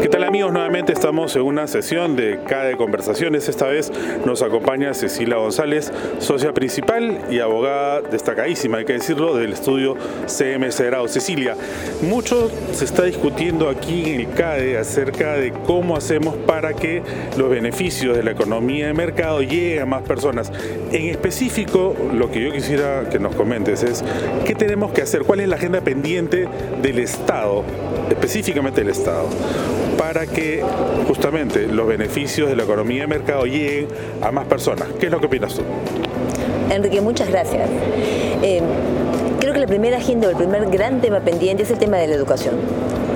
¿Qué tal amigos? Nuevamente estamos en una sesión de CADE Conversaciones. Esta vez nos acompaña Cecilia González, socia principal y abogada destacadísima, hay que decirlo, del estudio CMS Grado. Cecilia, mucho se está discutiendo aquí en el CADE acerca de cómo hacemos para que los beneficios de la economía de mercado lleguen a más personas. En específico, lo que yo quisiera que nos comentes es qué tenemos que hacer, cuál es la agenda pendiente del Estado, específicamente del Estado para que justamente los beneficios de la economía de mercado lleguen a más personas. ¿Qué es lo que opinas tú? Enrique, muchas gracias. Eh, creo que la primera agenda o el primer gran tema pendiente es el tema de la educación.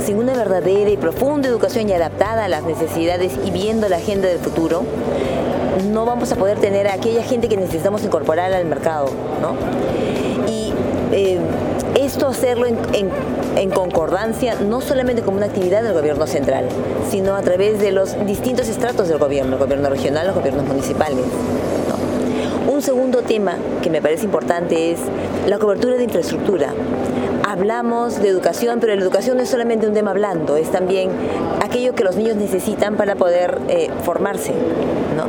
Sin una verdadera y profunda educación y adaptada a las necesidades y viendo la agenda del futuro, no vamos a poder tener a aquella gente que necesitamos incorporar al mercado. ¿no? Y eh, esto hacerlo en, concordancia no solamente como una actividad del gobierno central, sino a través de los distintos estratos del gobierno, el gobierno regional, los gobiernos municipales. Un segundo tema que me parece importante es la cobertura de infraestructura. Hablamos de educación, pero la educación no es solamente un tema blando, es también aquello que los niños necesitan para poder eh, formarse. ¿no?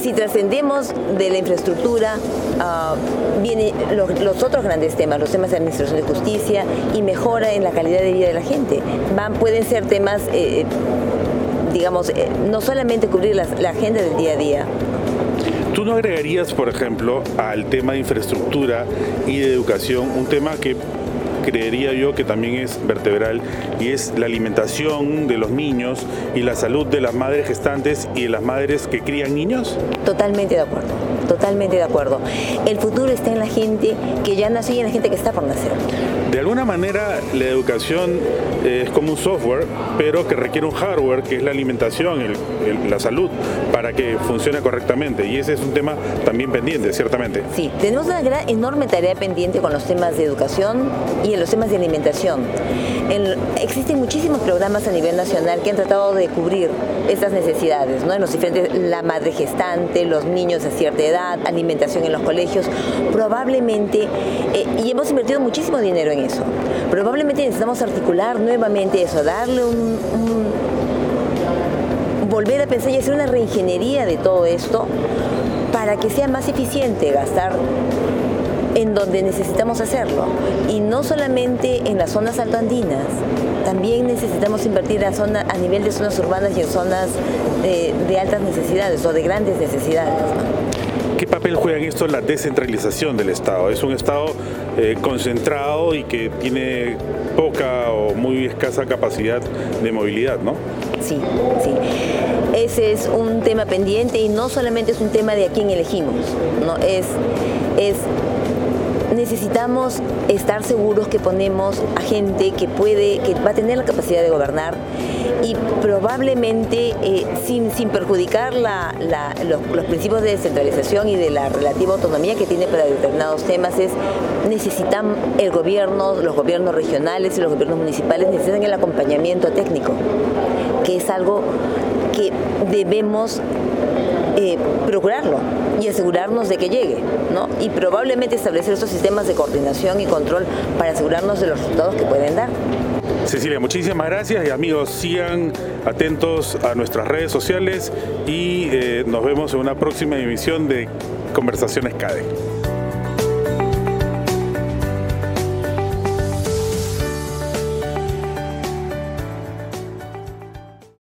Si, trascendemos de la infraestructura, uh, vienen los, otros grandes temas, los temas de administración de justicia y mejora en la calidad de vida de la gente. Van, pueden ser temas, eh, digamos, eh, no solamente cubrir la agenda del día a día, ¿Tú no agregarías, por ejemplo, al tema de infraestructura y de educación un tema que creería yo que también es vertebral y es la alimentación de los niños y la salud de las madres gestantes y de las madres que crían niños? Totalmente de acuerdo, totalmente de acuerdo. El futuro está en la gente que ya nació y en la gente que está por nacer. De alguna manera la educación es como un software, pero que requiere un hardware, que es la alimentación, la salud, para que funcione correctamente. Y ese es un tema también pendiente, ciertamente. Sí, tenemos una gran, enorme tarea pendiente con los temas de educación y en los temas de alimentación. existen muchísimos programas a nivel nacional que han tratado de cubrir estas necesidades, ¿no? En los diferentes, la madre gestante, los niños de cierta edad, alimentación en los colegios. Probablemente, eh, y hemos invertido muchísimo dinero en eso. Probablemente necesitamos articular nuevamente eso, darle un, volver a pensar y hacer una reingeniería de todo esto para que sea más eficiente gastar en donde necesitamos hacerlo. Y no solamente en las zonas altoandinas, también necesitamos invertir a, zona, a nivel de zonas urbanas y en zonas de, altas necesidades o de grandes necesidades. ¿Qué papel juega en esto la descentralización del Estado? Es un Estado eh, concentrado y que tiene poca o muy escasa capacidad de movilidad, ¿no? Sí, sí. Ese es un tema pendiente y no solamente es un tema de a quién elegimos, ¿no? Es, es necesitamos estar seguros que ponemos a gente que puede, que va a tener la capacidad de gobernar y probablemente eh, sin, sin, perjudicar la, los, principios de descentralización y de la relativa autonomía que tiene para determinados temas es necesitan el gobierno, los gobiernos regionales y los gobiernos municipales necesitan el acompañamiento técnico, que es algo que debemos eh, procurarlo y asegurarnos de que llegue, ¿no? Y probablemente establecer estos sistemas de coordinación y control para asegurarnos de los resultados que pueden dar. Cecilia, muchísimas gracias y amigos, sigan atentos a nuestras redes sociales y eh, nos vemos en una próxima emisión de Conversaciones CADE.